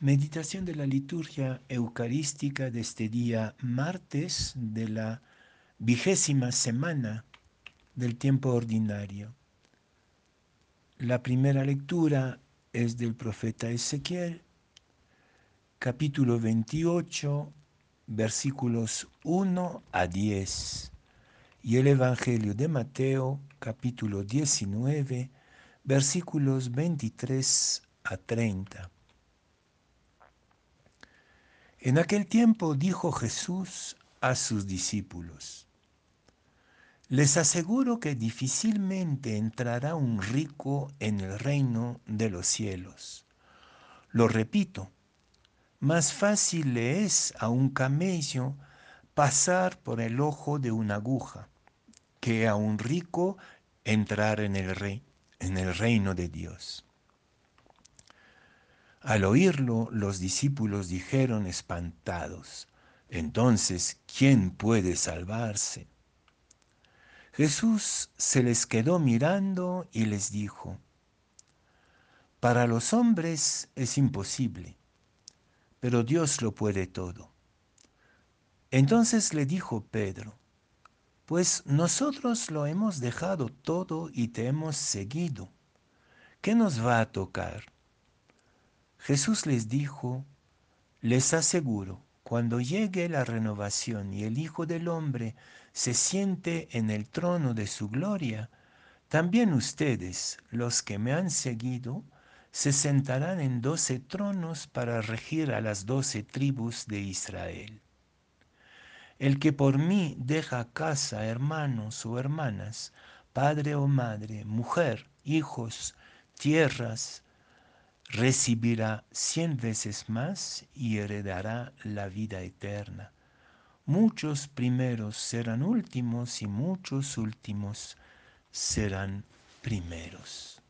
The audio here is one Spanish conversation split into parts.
Meditación de la liturgia eucarística de este día martes de la vigésima semana del tiempo ordinario. La primera lectura es del profeta Ezequiel, capítulo 28, versículos 1 a 10, y el Evangelio de Mateo, capítulo 19, versículos 23 a 30. En aquel tiempo dijo Jesús a sus discípulos, les aseguro que difícilmente entrará un rico en el reino de los cielos. Lo repito, más fácil le es a un camello pasar por el ojo de una aguja que a un rico entrar en el, rey, en el reino de Dios. Al oírlo, los discípulos dijeron espantados, entonces, ¿quién puede salvarse? Jesús se les quedó mirando y les dijo, para los hombres es imposible, pero Dios lo puede todo. Entonces le dijo Pedro, pues nosotros lo hemos dejado todo y te hemos seguido. ¿Qué nos va a tocar? Jesús les dijo, les aseguro, cuando llegue la renovación y el Hijo del Hombre se siente en el trono de su gloria, también ustedes, los que me han seguido, se sentarán en doce tronos para regir a las doce tribus de Israel. El que por mí deja casa, hermanos o hermanas, padre o madre, mujer, hijos, tierras, recibirá cien veces más y heredará la vida eterna. Muchos primeros serán últimos y muchos últimos serán primeros.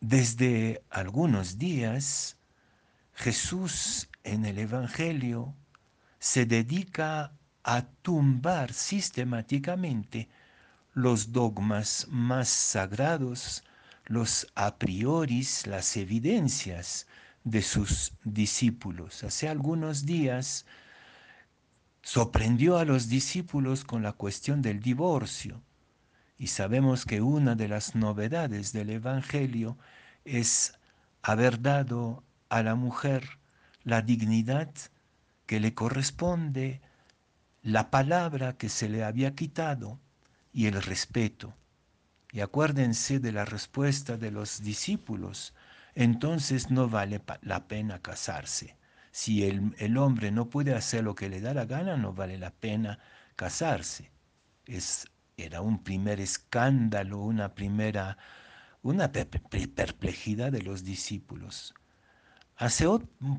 Desde algunos días, Jesús en el Evangelio se dedica a tumbar sistemáticamente los dogmas más sagrados, los a priori, las evidencias de sus discípulos. Hace algunos días sorprendió a los discípulos con la cuestión del divorcio y sabemos que una de las novedades del Evangelio es haber dado a la mujer la dignidad que le corresponde, la palabra que se le había quitado y el respeto. Y acuérdense de la respuesta de los discípulos, entonces no vale la pena casarse. Si el, el, hombre no puede hacer lo que le da la gana, no vale la pena casarse. Es, era un primer escándalo, una primera, una perplejidad de los discípulos. Hace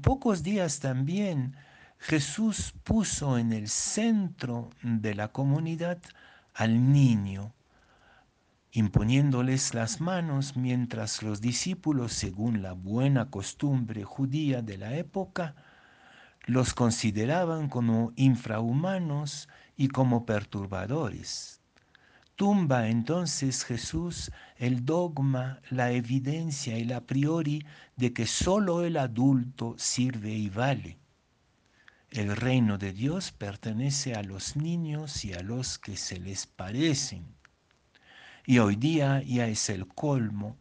pocos días también Jesús puso en el centro de la comunidad al niño, imponiéndoles las manos mientras los discípulos, según la buena costumbre judía de la época, los consideraban como infrahumanos y como perturbadores. Tumba entonces Jesús el dogma, la evidencia y la priori de que solo el adulto sirve y vale el reino de Dios pertenece a los niños y a los que se les parecen. Y hoy día ya es el colmo.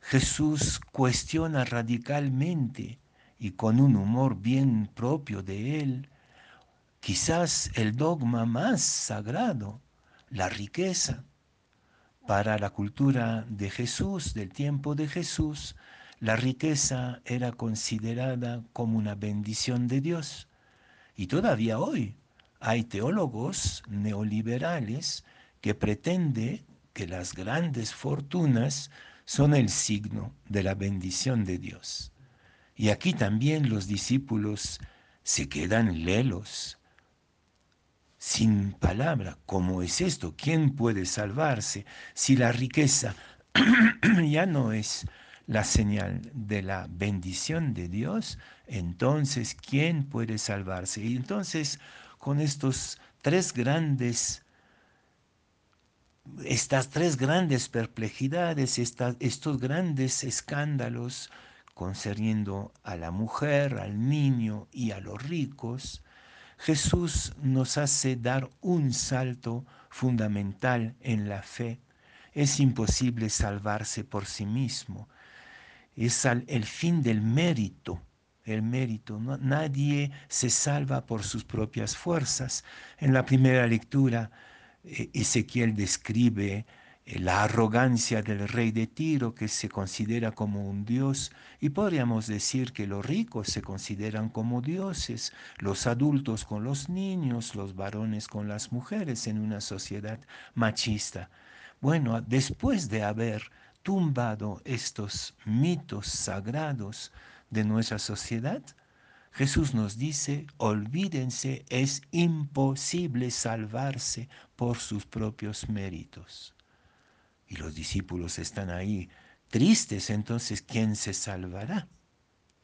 Jesús cuestiona radicalmente y con un humor bien propio de él, quizás el dogma más sagrado, la riqueza. Para la cultura de Jesús, del tiempo de Jesús, la riqueza era considerada como una bendición de Dios. Y todavía hoy hay teólogos neoliberales que pretenden que las grandes fortunas son el signo de la bendición de Dios. Y aquí también los discípulos se quedan lelos, sin palabra. ¿Cómo es esto? ¿Quién puede salvarse si la riqueza ya no es la señal de la bendición de Dios, entonces, ¿quién puede salvarse? Y entonces, con estos tres grandes estas tres grandes perplejidades, estos grandes escándalos concerniendo a la mujer, al niño y a los ricos, Jesús nos hace dar un salto fundamental en la fe. Es imposible salvarse por sí mismo. Es el fin del mérito. El mérito. nadie se salva por sus propias fuerzas. En la primera lectura, eh, Ezequiel describe eh, la arrogancia del rey de Tiro que se considera como un dios y podríamos decir que los ricos se consideran como dioses, los adultos con los niños, los varones con las mujeres en una sociedad machista. Bueno, después de haber tumbado estos mitos sagrados de nuestra sociedad, Jesús nos dice, olvídense, es imposible salvarse por sus propios méritos. Y los discípulos están ahí tristes, entonces ¿quién se salvará?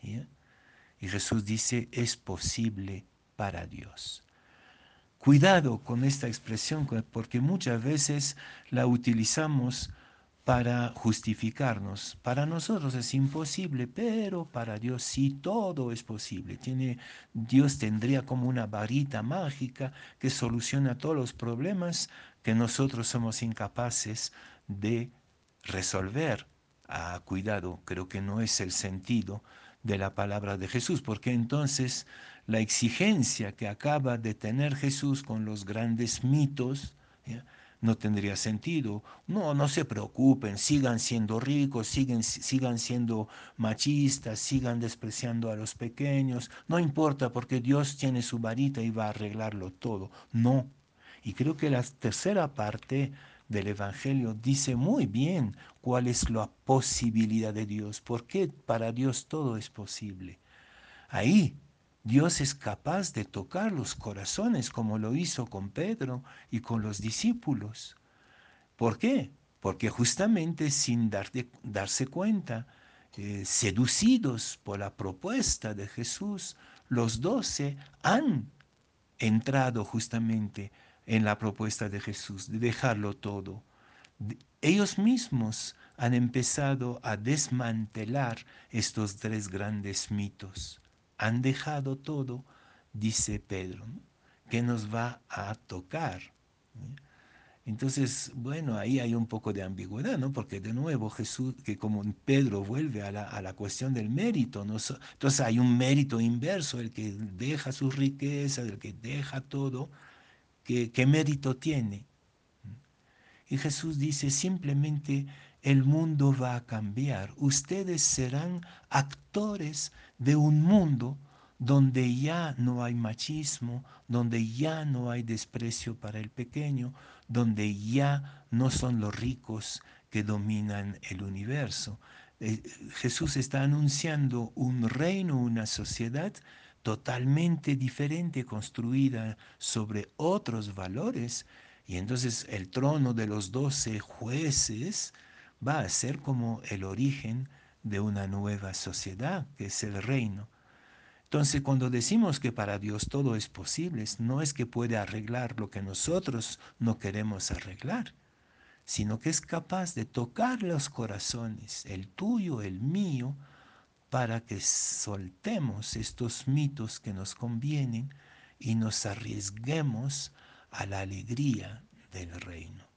Y Jesús dice, es posible para Dios. Cuidado con esta expresión, porque muchas veces la utilizamos para justificarnos. Para nosotros es imposible, pero para Dios sí todo es posible. Tiene, Dios tendría como una varita mágica que soluciona todos los problemas que nosotros somos incapaces de resolver. Ah, cuidado, creo que no es el sentido de la palabra de Jesús, porque entonces la exigencia que acaba de tener Jesús con los grandes mitos no tendría sentido. No, no se preocupen, sigan siendo ricos, siguen, sigan siendo machistas, sigan despreciando a los pequeños, no importa porque Dios tiene su varita y va a arreglarlo todo. No. Y creo que la tercera parte del Evangelio dice muy bien cuál es la posibilidad de Dios, porque para Dios todo es posible. Ahí Dios es capaz de tocar los corazones como lo hizo con Pedro y con los discípulos. ¿Por qué? Porque justamente sin darse cuenta, eh, seducidos por la propuesta de Jesús, los doce han entrado justamente en la propuesta de Jesús, de dejarlo todo. Ellos mismos han empezado a desmantelar estos tres grandes mitos. Han dejado todo, dice Pedro, que nos va a tocar. Entonces, bueno, ahí hay un poco de ambigüedad, ¿no? Porque de nuevo Jesús, que como Pedro vuelve a la, cuestión del mérito, ¿no? entonces hay un mérito inverso, el que deja su riqueza, el que deja todo, ¿Qué, mérito tiene? Y Jesús dice simplemente, el mundo va a cambiar. Ustedes serán actores de un mundo donde ya no hay machismo, donde ya no hay desprecio para el pequeño, donde ya no son los ricos que dominan el universo. Eh, Jesús está anunciando un reino, una sociedad totalmente diferente, construida sobre otros valores. Y entonces el trono de los doce jueces va a ser como el origen de una nueva sociedad, que es el reino. Entonces, cuando decimos que para Dios todo es posible, no es que puede arreglar lo que nosotros no queremos arreglar, sino que es capaz de tocar los corazones, el tuyo, el mío, para que soltemos estos mitos que nos convienen y nos arriesguemos a la alegría del reino.